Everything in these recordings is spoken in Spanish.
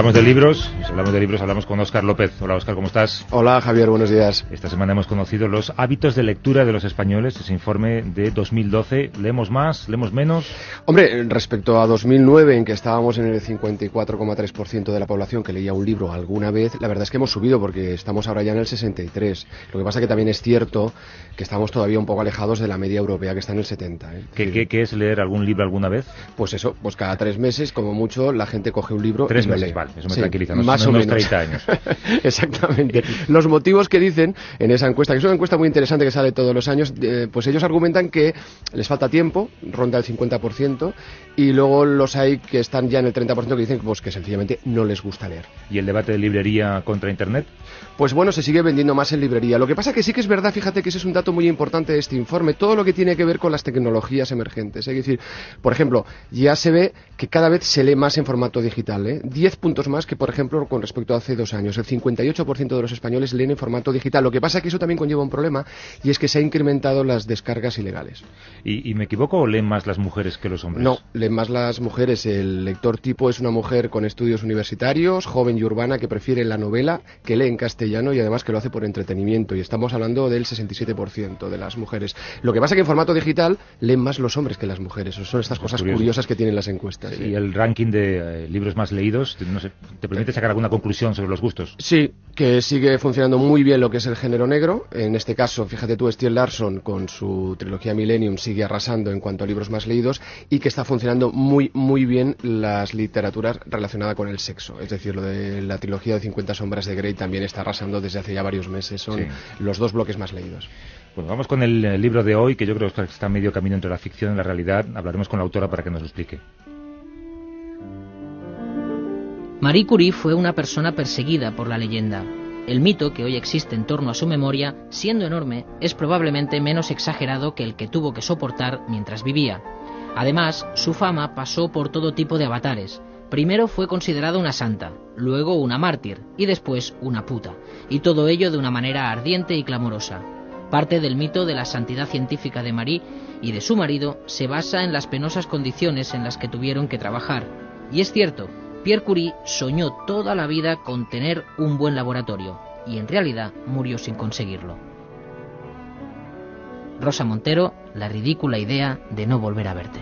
hablamos de libros, si hablamos de libros, hablamos con Óscar López. Hola Óscar, ¿cómo estás? Hola Javier, buenos días. Esta semana hemos conocido los hábitos de lectura de los españoles, ese informe de 2012. ¿Leemos más? ¿Leemos menos? Hombre, respecto a 2009, en que estábamos en el 54,3% de la población que leía un libro alguna vez, la verdad es que hemos subido porque estamos ahora ya en el 63. Lo que pasa que también es cierto que estamos todavía un poco alejados de la media europea que está en el 70. ¿eh? ¿Qué, qué, es leer algún libro alguna vez? Pues eso, pues cada tres meses, como mucho, la gente coge un libro tres y meses, lee. vale, eso me tranquiliza. Más no o menos. 30 años. Exactamente. Los motivos que dicen en esa encuesta, que es una encuesta muy interesante que sale todos los años, eh, pues ellos argumentan que les falta tiempo, ronda el 50%, y luego los hay que están ya en el 30% que dicen pues, que sencillamente no les gusta leer. ¿Y el debate de librería contra Internet? Pues bueno, se sigue vendiendo más en librería. Lo que pasa que sí que es verdad, fíjate que ese es un dato muy importante de este informe, todo lo que tiene que ver con las tecnologías emergentes. Es decir, por ejemplo, ya se ve que cada vez se lee más en formato digital. ¿eh? 10 puntos más que, por ejemplo, con respecto a hace dos años. El 58% de los españoles leen en formato digital. Lo que pasa es que eso también conlleva un problema y es que se han incrementado las descargas ilegales. ¿Y, y me equivoco o leen más las mujeres que los hombres? No, leen más las mujeres. El lector tipo es una mujer con estudios universitarios, joven y urbana, que prefiere la novela, que lee en castellano y además que lo hace por entretenimiento. Y estamos hablando del 67% de las mujeres. Lo que pasa es que en formato digital leen más los hombres que las mujeres. Son estas cosas curioso. curiosas que tienen las encuestas. ¿Y el ranking de eh, libros más leídos, no sé, te permite sacar alguna conclusión sobre los gustos? Sí, que sigue funcionando muy bien lo que es el género negro. En este caso, fíjate tú, Stieg Larsson con su trilogía Millennium sigue arrasando en cuanto a libros más leídos y que está funcionando muy, muy bien las literaturas relacionadas con el sexo. Es decir, lo de la trilogía de 50 sombras de Grey también está arrasando desde hace ya varios meses. Son Sí. los dos bloques más leídos. Bueno, vamos con el eh, libro de hoy, que yo creo que está a medio camino entre la ficción y la realidad. Hablaremos con la autora para que nos lo explique. Marie Curie fue una persona perseguida por la leyenda. El mito que hoy existe en torno a su memoria, siendo enorme, es probablemente menos exagerado que el que tuvo que soportar mientras vivía. Además, su fama pasó por todo tipo de avatares. Primero fue considerada una santa, luego una mártir y después una puta, y todo ello de una manera ardiente y clamorosa. Parte del mito de la santidad científica de Marie y de su marido se basa en las penosas condiciones en las que tuvieron que trabajar. Y es cierto, Pierre Curie soñó toda la vida con tener un buen laboratorio y en realidad murió sin conseguirlo. Rosa Montero, la ridícula idea de no volver a verte.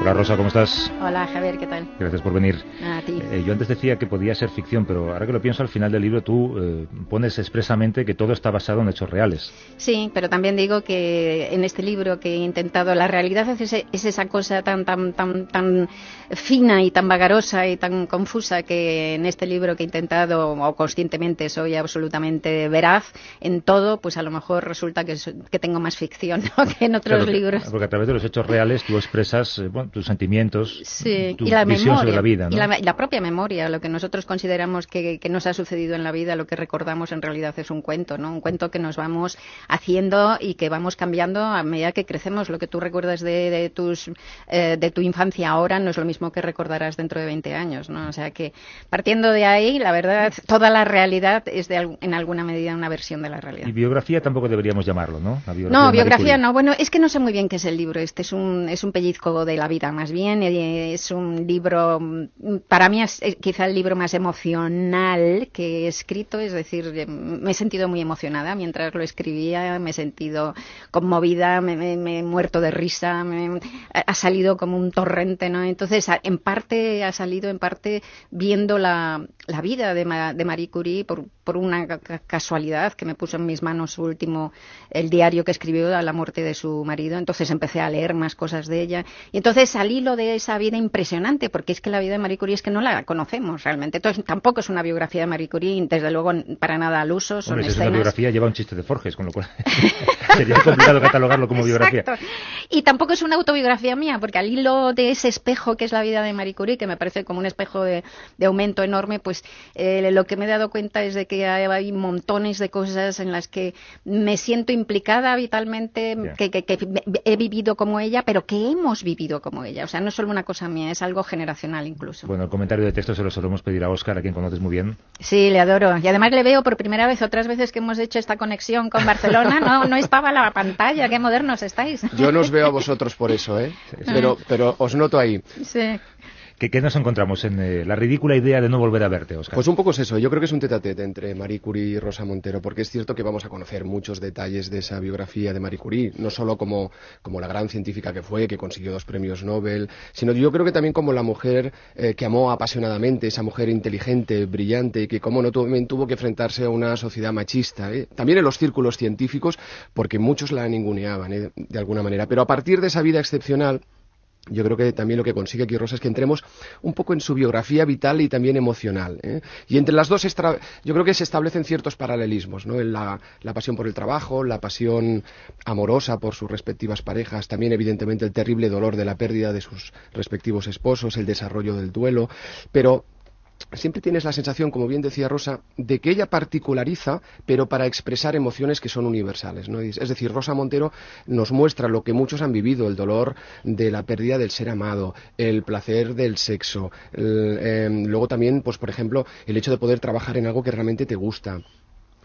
Hola Rosa, ¿cómo estás? Hola Javier, ¿qué tal? Gracias por venir. A ti. Eh, yo antes decía que podía ser ficción, pero ahora que lo pienso, al final del libro tú eh, pones expresamente que todo está basado en hechos reales. Sí, pero también digo que en este libro que he intentado, la realidad es, es esa cosa tan, tan, tan, tan fina y tan vagarosa y tan confusa que en este libro que he intentado, o conscientemente soy absolutamente veraz en todo, pues a lo mejor resulta que, que tengo más ficción ¿no? que en otros Claro, libros. Porque a través de los hechos reales tú expresas eh, bueno, tus sentimientos, Sí, tu y la visión memoria, sobre la vida. ¿no? y la, y la propia memoria, lo que nosotros consideramos que, que nos ha sucedido en la vida, lo que recordamos en realidad es un cuento, ¿no? Un cuento que nos vamos haciendo y que vamos cambiando a medida que crecemos. Lo que tú recuerdas de, de tus, eh, de tu infancia ahora no es lo mismo que recordarás dentro de 20 años, ¿no? O sea que partiendo de ahí, la verdad, toda la realidad es de, en alguna medida una versión de la realidad. Y biografía tampoco deberíamos llamarlo, ¿no? La No, de Marie biografía no. Bueno, es que no sé muy bien qué es el libro. Este es un, es un pellizco de la vida, más bien. Eh, Es un libro, mm, para mí es quizá el libro más emocional que he escrito. Es decir, eh, me he sentido muy emocionada mientras lo escribía. Me he sentido conmovida, me, he muerto de risa. me- ha salido como un torrente, ¿no? Entonces, en parte ha salido, en parte viendo la, la vida de, Ma- de Marie Curie por, por una ca- ca- casualidad que me puso en mis manos su último, el diario que escribió a la muerte de su marido. Entonces empecé a leer más cosas de ella. Y entonces al hilo de esa vida impresionante, porque es que la vida de Marie Curie es que no la conocemos realmente. Entonces tampoco es una biografía de Marie Curie, desde luego para nada al uso, son Hombre, si es una biografía lleva un chiste de Forges, con lo cual sería complicado catalogarlo como biografía. Exacto. Y tampoco es una autobiografía mía, porque al hilo de ese espejo que es la vida de Marie Curie, que me parece como un espejo de, de aumento enorme, pues eh, lo que me he dado cuenta es de que hay, hay montones de cosas en las que me siento implicada vitalmente, que, que- que he vivido como ella, pero que hemos vivido como ella. O sea, no es solo una cosa mía, es algo generacional incluso. Bueno, el comentario de texto se lo solemos pedir a Oscar, a quien conoces muy bien. Sí, le adoro. Y además le veo por primera vez, otras veces que hemos hecho esta conexión con Barcelona, no, no estaba la pantalla. Qué modernos estáis. Yo no os veo a vosotros por eso, ¿eh? Pero, pero os noto ahí. Sí. ¿Qué, nos encontramos en eh, la ridícula idea de no volver a verte, Oscar? Pues un poco es eso. Yo creo que es un tete entre Marie Curie y Rosa Montero, porque es cierto que vamos a conocer muchos detalles de esa biografía de Marie Curie, no solo como, como la gran científica que fue, que consiguió dos premios Nobel, sino yo creo que también como la mujer eh, que amó apasionadamente, esa mujer inteligente, brillante, y que como no también tuvo que enfrentarse a una sociedad machista, ¿eh? también en los círculos científicos, porque muchos la ninguneaban de alguna manera. Pero a partir de esa vida excepcional, yo creo que también lo que consigue aquí Rosa es que entremos un poco en su biografía vital y también emocional. ¿eh? Y entre las dos, yo creo que se establecen ciertos paralelismos, ¿no? La, la, pasión por el trabajo, la pasión amorosa por sus respectivas parejas, también evidentemente el terrible dolor de la pérdida de sus respectivos esposos, el desarrollo del duelo, pero siempre tienes la sensación, como bien decía Rosa, de que ella particulariza, pero para expresar emociones que son universales. Es decir, Rosa Montero nos muestra lo que muchos han vivido, el dolor de la pérdida del ser amado, el placer del sexo, em, luego también, pues por ejemplo, el hecho de poder trabajar en algo que realmente te gusta,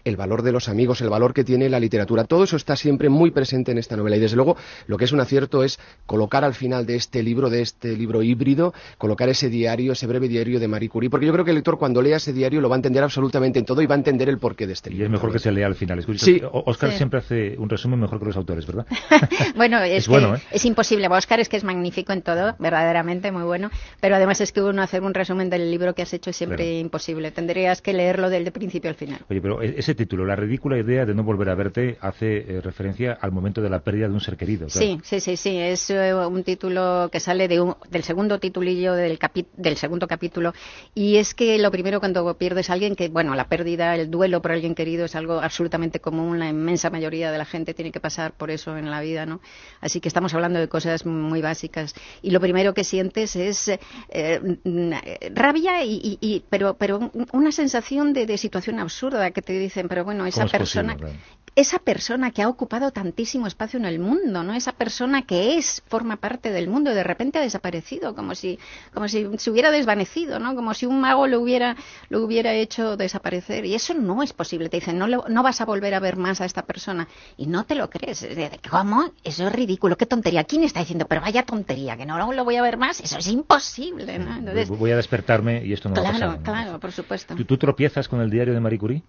el valor de los amigos, el valor que tiene la literatura. Todo eso está siempre muy presente en esta novela. Y desde luego, lo que es un acierto es colocar al final de este libro, de este libro híbrido, colocar ese diario, ese breve diario de Marie Curie. Porque yo creo que el lector, cuando lea ese diario, lo va a entender absolutamente en todo y va a entender el porqué de este libro. Y es mejor que se lea al final. sí. Oscar siempre hace un resumen mejor que los autores, ¿verdad? bueno, es, bueno, ¿eh? es imposible. Oscar es que es magnífico en todo, verdaderamente muy bueno. Pero además es que uno hacer un resumen del libro que has hecho es siempre imposible. Tendrías que leerlo del principio al final. Oye, pero e-, ese título, La ridícula idea de no volver a verte, hace eh, referencia al momento de la pérdida de un ser querido. Sí, sí, sí, sí. Es eh, un título que sale de del segundo titulillo del, del segundo capítulo. Y es que lo primero cuando pierdes a alguien, que bueno, la pérdida, el duelo por alguien querido es algo absolutamente común. La inmensa mayoría de la gente tiene que pasar por eso en la vida, ¿no? Así que estamos hablando de cosas muy básicas. Y lo primero que sientes es eh, rabia, y, pero, pero una sensación de, de situación absurda que te dicen, pero bueno, esa persona, esa persona que ha ocupado tantísimo espacio en el mundo, ¿no? Esa persona que es, forma parte del mundo y de repente ha desaparecido, como si, como si se hubiera desvanecido, ¿no? Como si un mago lo hubiera, lo hubiera hecho desaparecer. Y eso no es posible. Te dicen, no, no vas a volver a ver más a esta persona. Y no te lo crees. ¿Cómo? Eso es ridículo. Qué tontería. ¿Quién está diciendo? Pero vaya tontería, que no lo voy a ver más. Eso es imposible, ¿no? Entonces, voy a despertarme y esto no claro, va a pasar. Claro, por supuesto. ¿Tú, ¿Tú tropiezas con el diario de Marie Curie?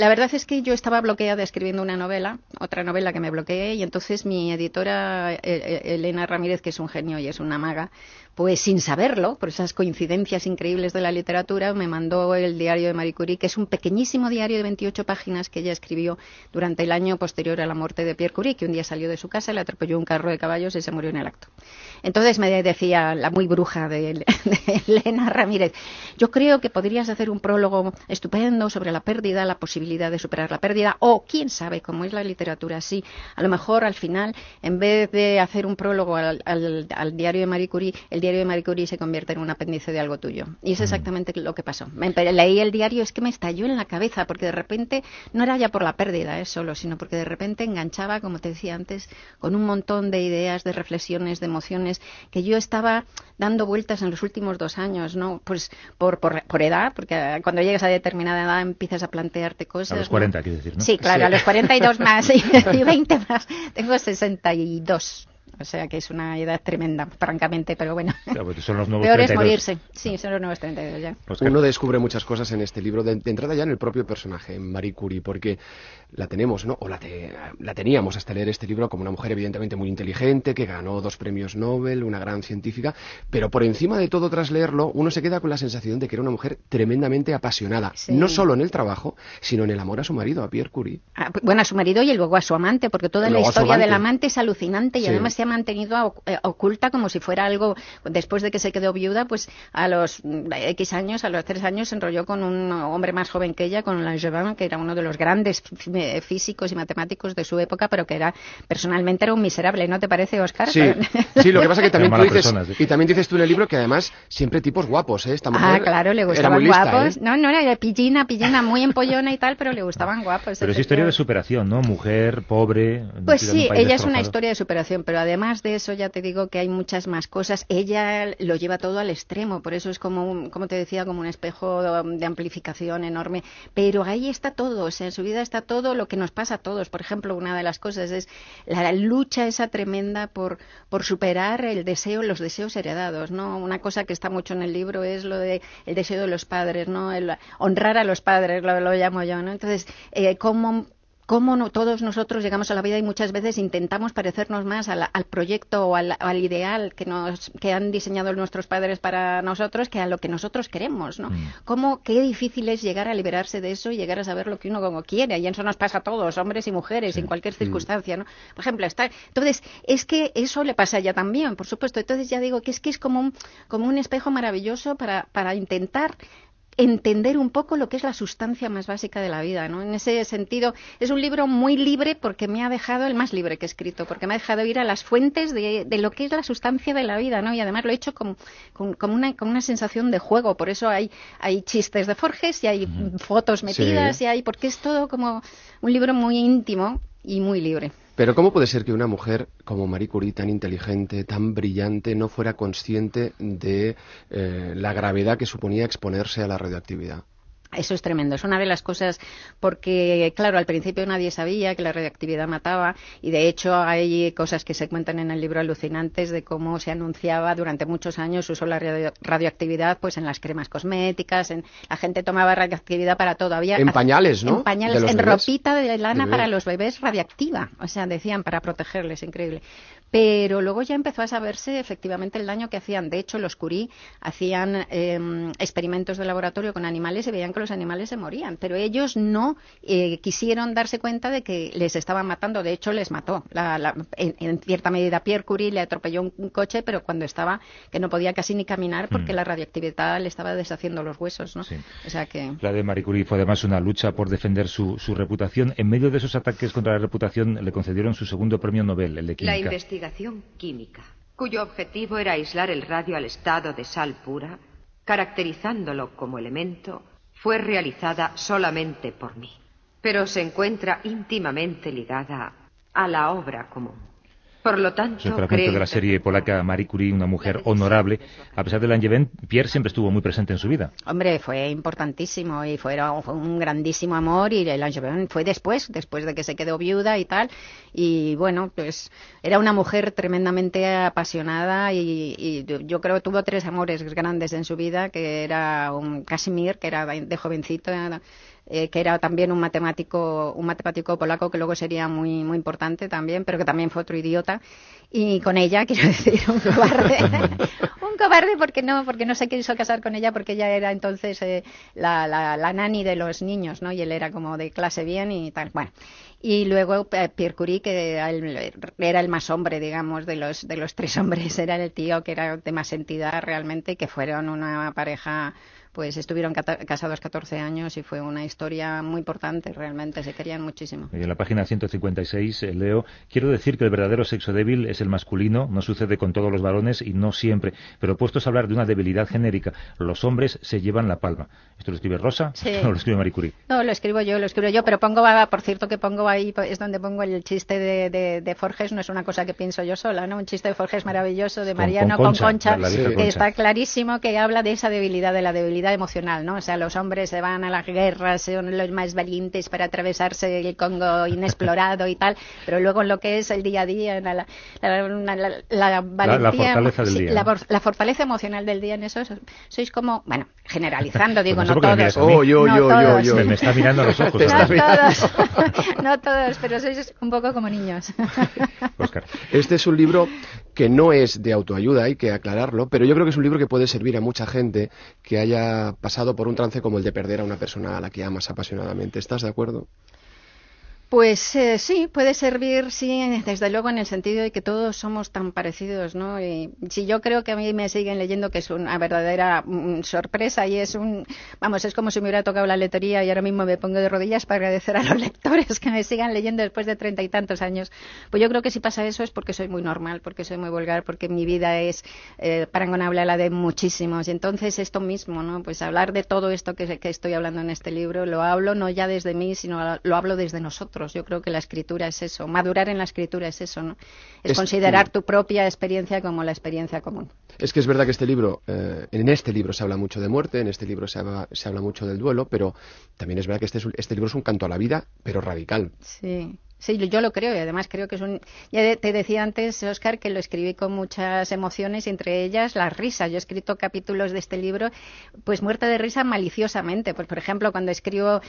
La verdad es que yo estaba bloqueada escribiendo una novela, otra novela que me bloqueé, y entonces mi editora, eh, eh, Elena Ramírez, que es un genio y es una maga, pues sin saberlo, por esas coincidencias increíbles de la literatura, me mandó el diario de Marie Curie, que es un pequeñísimo diario de 28 páginas que ella escribió durante el año posterior a la muerte de Pierre Curie, que un día salió de su casa, le atropelló un carro de caballos y se murió en el acto. Entonces me decía la muy bruja de, Elena Ramírez, yo creo que podrías hacer un prólogo estupendo sobre la pérdida, la posibilidad de superar la pérdida, o quién sabe cómo es la literatura así, a lo mejor al final, en vez de hacer un prólogo al, al diario de Marie Curie, el diario de Marie Curie se convierte en un apéndice de algo tuyo. Y es exactamente lo que pasó. leí el diario, es que me estalló en la cabeza, porque de repente no era ya por la pérdida ¿eh? solo, sino porque de repente enganchaba, como te decía antes, con un montón de ideas, de reflexiones, de emociones que yo estaba dando vueltas en los últimos dos años, ¿no? Pues por, por, edad, porque cuando llegas a determinada edad empiezas a plantearte cosas. A los 40, quieres decir, ¿no? Sí, claro, a los 42 más y 20 más. Tengo 62. O sea que es una edad tremenda, francamente, pero bueno. Pues son los nuevos Peor es morirse. Sí, son los nuevos 32 ya. Uno descubre muchas cosas en este libro, de, entrada ya en el propio personaje, en Marie Curie, porque la tenemos, ¿no? O la, la teníamos hasta leer este libro como una mujer evidentemente muy inteligente, que ganó dos premios Nobel, una gran científica, pero por encima de todo, tras leerlo, uno se queda con la sensación de que era una mujer tremendamente apasionada, no solo en el trabajo, sino en el amor a su marido, a Pierre Curie. Ah, bueno, a su marido y luego a su amante, porque toda la historia del amante es alucinante y además se ha mantenido eh, oculta como si fuera algo, después de que se quedó viuda, pues a los mm, X años, a los tres años, se enrolló con un hombre más joven que ella, con Langevin, que era uno de los grandes físicos y matemáticos de su época, pero que era personalmente era un miserable, ¿no te parece, Oscar? Sí, sí lo que pasa que también tú dices, y también dices tú en el libro que además siempre tipos guapos, ¿eh? Esta ah, claro, le gustaban guapos. ¿eh? No, no, era pillina, pillina, muy empollona y tal, pero le gustaban guapos. Pero es historia de superación, ¿no? Mujer, pobre. Pues sí, ella es una historia de superación, pero además además de eso, ya te digo que hay muchas más cosas. Ella lo lleva todo al extremo, por eso es como, como te decía, como un espejo de amplificación enorme. Pero ahí está todo, o sea, en su vida está todo lo que nos pasa a todos. Por ejemplo, una de las cosas es la lucha esa tremenda por, por superar el deseo, los deseos heredados, ¿no? Una cosa que está mucho en el libro es lo de el deseo de los padres, ¿no? El honrar a los padres, lo, lo llamo yo, ¿no? Entonces, eh, cómo cómo no, todos nosotros llegamos a la vida y muchas veces intentamos parecernos más al, proyecto o al, ideal que, nos, que han diseñado nuestros padres para nosotros que a lo que nosotros queremos, ¿no? Mm. Cómo, qué difícil es llegar a liberarse de eso y llegar a saber lo que uno como quiere, y eso nos pasa a todos, hombres y mujeres, en cualquier mm. circunstancia, ¿no? Por ejemplo, está, entonces, es que eso le pasa a ella también, por supuesto, entonces ya digo que es que es como un, como un espejo maravilloso para, para intentar entender un poco lo que es la sustancia más básica de la vida, ¿no? En ese sentido, es un libro muy libre porque me ha dejado, el más libre que he escrito, porque me ha dejado ir a las fuentes de, lo que es la sustancia de la vida, ¿no? Y además lo he hecho con, una, con una sensación de juego, por eso hay, hay chistes de Forges y hay fotos metidas y hay, porque es todo como un libro muy íntimo y muy libre. Pero ¿cómo puede ser que una mujer como Marie Curie, tan inteligente, tan brillante, no fuera consciente de eh, la gravedad que suponía exponerse a la radioactividad? Eso es tremendo. Es una de las cosas porque, claro, al principio nadie sabía que la radioactividad mataba y, de hecho, hay cosas que se cuentan en el libro alucinantes de cómo se anunciaba durante muchos años usó la radioactividad pues en las cremas cosméticas, en la gente tomaba radioactividad para todo. Había, en pañales, ¿no? En pañales, en ropita de lana para los bebés radiactiva. O sea, decían para protegerles, increíble. Pero luego ya empezó a saberse efectivamente el daño que hacían. De hecho, los Curie hacían em, experimentos de laboratorio con animales y veían que los animales se morían. Pero ellos no eh, quisieron darse cuenta de que les estaban matando. De hecho, les mató. en, cierta medida, Pierre Curie le atropelló un, coche, pero cuando estaba que no podía casi ni caminar porque mm. la radioactividad le estaba deshaciendo los huesos. ¿no? O sea que... La de Marie Curie fue además una lucha por defender su, reputación. En medio de esos ataques contra la reputación, le concedieron su segundo premio Nobel, el de Química investigación química, cuyo objetivo era aislar el radio al estado de sal pura, caracterizándolo como elemento, fue realizada solamente por mí, pero se encuentra íntimamente ligada a la obra común. Por lo tanto, un fragmento de la serie polaca Marie Curie, una mujer honorable. A pesar de Langevin, Pierre siempre estuvo muy presente en su vida. Hombre, fue importantísimo y fue, un grandísimo amor y Langevin fue después, después de que se quedó viuda y tal. Y bueno, pues era una mujer tremendamente apasionada y, yo creo que tuvo tres amores grandes en su vida, que era un Casimir, que era de jovencito, eh, que era también un matemático, un matemático polaco que luego sería muy, muy importante también, pero que también fue otro idiota. Y con ella, quiero decir, un cobarde. un cobarde porque no, porque no se quiso casar con ella porque ella era entonces eh, la, la, la nani de los niños, ¿no? Y él era como de clase bien y tal. Bueno. Y luego eh, Pierre Curie, que era el, más hombre, digamos, de los, de los tres hombres, era el tío que era de más entidad realmente, que fueron una pareja pues estuvieron casados 14 años y fue una historia muy importante, realmente se querían muchísimo. Y en la página 156 eh, leo, quiero decir que el verdadero sexo débil es el masculino, no sucede con todos los varones y no siempre, pero puestos a hablar de una debilidad genérica, los hombres se llevan la palma. ¿Esto lo escribe Rosa o lo escribe Marie Curie? No, lo escribo yo, lo escribo yo, pero pongo, por cierto que pongo ahí, es donde pongo el chiste de, Forges, no es una cosa que pienso yo sola, ¿no? Un chiste de Forges maravilloso de Mariano con Concha, que está clarísimo que habla de esa debilidad, de la debilidad emocional, ¿no? O sea, los hombres se van a las guerras, son los más valientes para atravesarse el Congo inexplorado y tal, pero luego en lo que es el día a día, la, la, valentía, la, fortaleza emocional del día en eso, sois como, bueno, generalizando, digo, no todos. Oh, yo, yo, yo, Me, está mirando a los ojos. no todos, no todos, pero sois un poco como niños. Oscar. Este es un libro que no es de autoayuda, hay que aclararlo, pero yo creo que es un libro que puede servir a mucha gente que haya pasado por un trance como el de perder a una persona a la que amas apasionadamente. ¿Estás de acuerdo? Pues eh, sí, puede servir, sí, desde luego en el sentido de que todos somos tan parecidos, ¿no? Y si yo creo que a mí me siguen leyendo que es una verdadera mm, sorpresa y es un, vamos, es como si me hubiera tocado la letería y ahora mismo me pongo de rodillas para agradecer a los lectores que me sigan leyendo después de treinta y tantos años. Pues yo creo que si pasa eso es porque soy muy normal, porque soy muy vulgar, porque mi vida es eh, parangonable a la de muchísimos. Y entonces esto mismo, ¿no? Pues hablar de todo esto que, que estoy hablando en este libro, lo hablo no ya desde mí, sino lo hablo desde nosotros otros. Yo creo que la escritura es eso, madurar en la escritura es eso, ¿no? Es, considerar tu propia experiencia como la experiencia común. Es que es verdad que este libro, eh, en este libro se habla mucho de muerte, en este libro se habla, se habla mucho del duelo, pero también es verdad que este, este libro es un canto a la vida, pero radical. Sí. Sí, yo lo creo y además creo que es un... Ya te decía antes, Oscar, que lo escribí con muchas emociones, entre ellas la risa. Yo he escrito capítulos de este libro, pues muerta de risa maliciosamente. Pues, por ejemplo, cuando escribo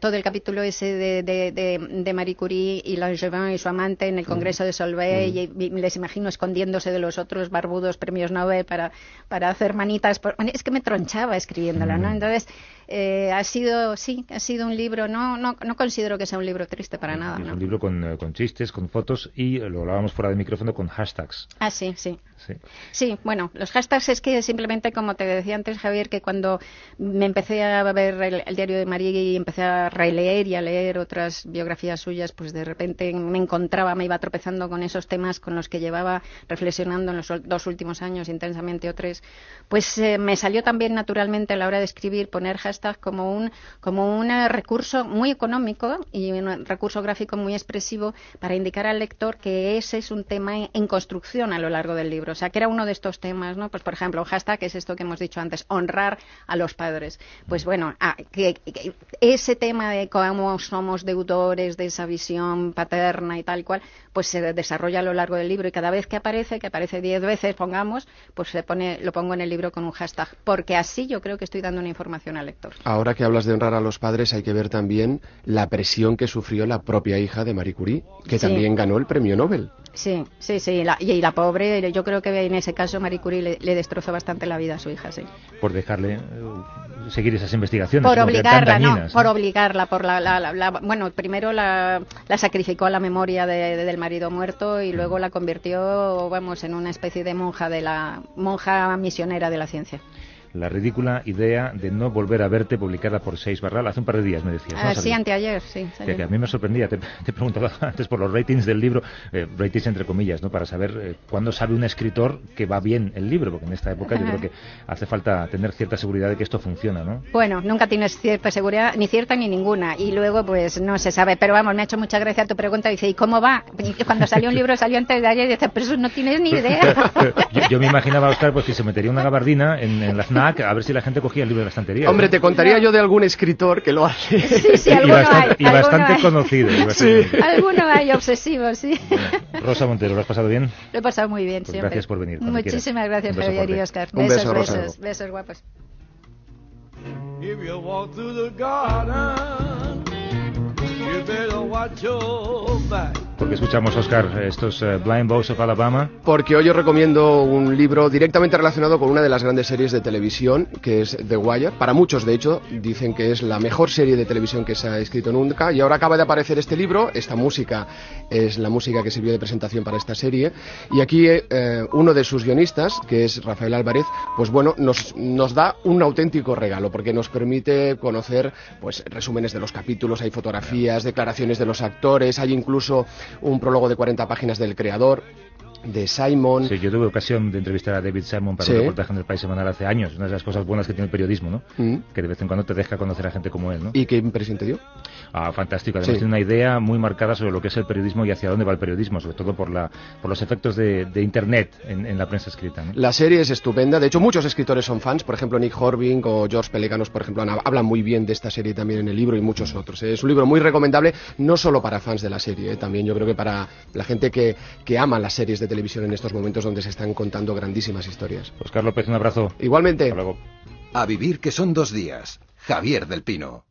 todo el capítulo ese de, de, de, Marie Curie y Langevin y su amante en el. Congreso de Solvay, mm. y, les imagino escondiéndose de los otros barbudos premios Nobel para, para hacer manitas. Es que me tronchaba escribiéndola, ¿no? Mm. Entonces, eh, ha sido, sí, ha sido un libro, no, no, no considero que sea un libro triste para nada. ¿no? Eh, con, chistes, con fotos y lo hablábamos fuera de micrófono con hashtags. Ah, sí, sí. Sí. bueno, los hashtags es que simplemente, como te decía antes, Javier, que cuando me empecé a ver el, diario de María y empecé a releer y a leer otras biografías suyas, pues de repente me encontraba, me iba tropezando con esos temas con los que llevaba reflexionando en los dos últimos años intensamente o tres, pues eh, me salió también naturalmente a la hora de escribir poner hashtags como un, como un eh, recurso muy económico y un recurso gráfico muy expresivo para indicar al lector que ese es un tema en construcción a lo largo del libro. O sea, que era uno de estos temas, ¿no? Pues, por ejemplo, un hashtag es esto que hemos dicho antes, honrar a los padres. Pues bueno, ah, que, ese tema de cómo somos deudores de esa visión paterna y tal cual, pues se desarrolla a lo largo del libro y cada vez que aparece, que aparece diez veces, pongamos, pues se pone, lo pongo en el libro con un hashtag, porque así yo creo que estoy dando una información al lector. Ahora que hablas de honrar a los padres, hay que ver también la presión que sufrió la propia hija de Marie Curie, que también ganó el premio Nobel. Sí, sí, sí. y, la pobre, yo creo que en ese caso Marie Curie le, destrozó bastante la vida a su hija, sí. Por dejarle eh, seguir esas investigaciones. Por obligarla, no, por obligarla, por la, bueno, primero la, sacrificó a la memoria del marido muerto y luego la convirtió, vamos, en una especie de monja de la monja misionera de la ciencia la ridícula idea de no volver a verte publicada por Seis Barral hace un par de días, me decías. Ah, sí, anteayer, sí. Que, a mí me sorprendía, te, te preguntaba antes por los ratings del libro, eh, ratings entre comillas, ¿no? para saber eh, cuándo sabe un escritor que va bien el libro, porque en esta época yo creo que hace falta tener cierta seguridad de que esto funciona, ¿no? Bueno, nunca tienes cierta seguridad, ni cierta ni ninguna, y luego pues no se sabe, pero vamos, me ha hecho mucha gracia tu pregunta, dice, ¿y cómo va? cuando salió un libro salió antes de ayer, y dice, pero eso no tienes ni idea. yo, me imaginaba, Oscar, pues que se metería una gabardina en, en la A ver si la gente cogía el libro de la estantería. Hombre, te contaría yo de algún escritor que lo hace. Sí, sí, y bastante, y bastante conocido. sí. Alguno hay obsesivo, sí. Rosa Montero, ¿lo has pasado bien? Lo he pasado muy bien, pues siempre. Gracias por venir. Muchísimas gracias, Javier y Oscar. Un besos, beso, besos, besos guapos. Porque escuchamos, Oscar, estos eh, Blind Boys of Alabama. Porque hoy os recomiendo un libro directamente relacionado con una de las grandes series de televisión, que es The Wire. Para muchos, de hecho, dicen que es la mejor serie de televisión que se ha escrito nunca. Y ahora acaba de aparecer este libro. Esta música es la música que sirvió de presentación para esta serie. Y aquí eh, uno de sus guionistas, que es Rafael Álvarez, pues bueno, nos, nos da un auténtico regalo, porque nos permite conocer pues resúmenes de los capítulos, hay fotografías, declaraciones de los actores, hay incluso un prólogo de 40 páginas del creador de Simon. Sí, yo tuve ocasión de entrevistar a David Simon para un reportaje en el País Semanal hace años, una de las cosas buenas que tiene el periodismo, ¿no? Mm. Que de vez en cuando te deja conocer a gente como él, ¿no? ¿Y qué impresión te dio? Ah, fantástico. Además tiene una idea muy marcada sobre lo que es el periodismo y hacia dónde va el periodismo, sobre todo por, la, por los efectos de, Internet en, la prensa escrita. La serie es estupenda. De hecho, muchos escritores son fans. Por ejemplo, Nick Horving o George Pelecanos, por ejemplo, hablan muy bien de esta serie también en el libro y muchos otros. Es un libro muy recomendable, no solo para fans de la serie, ¿eh? también yo creo que para la gente que, que ama las series de televisión en estos momentos donde se están contando grandísimas historias. Oscar López, un abrazo. Igualmente. luego. A vivir que son dos días. Javier del Pino.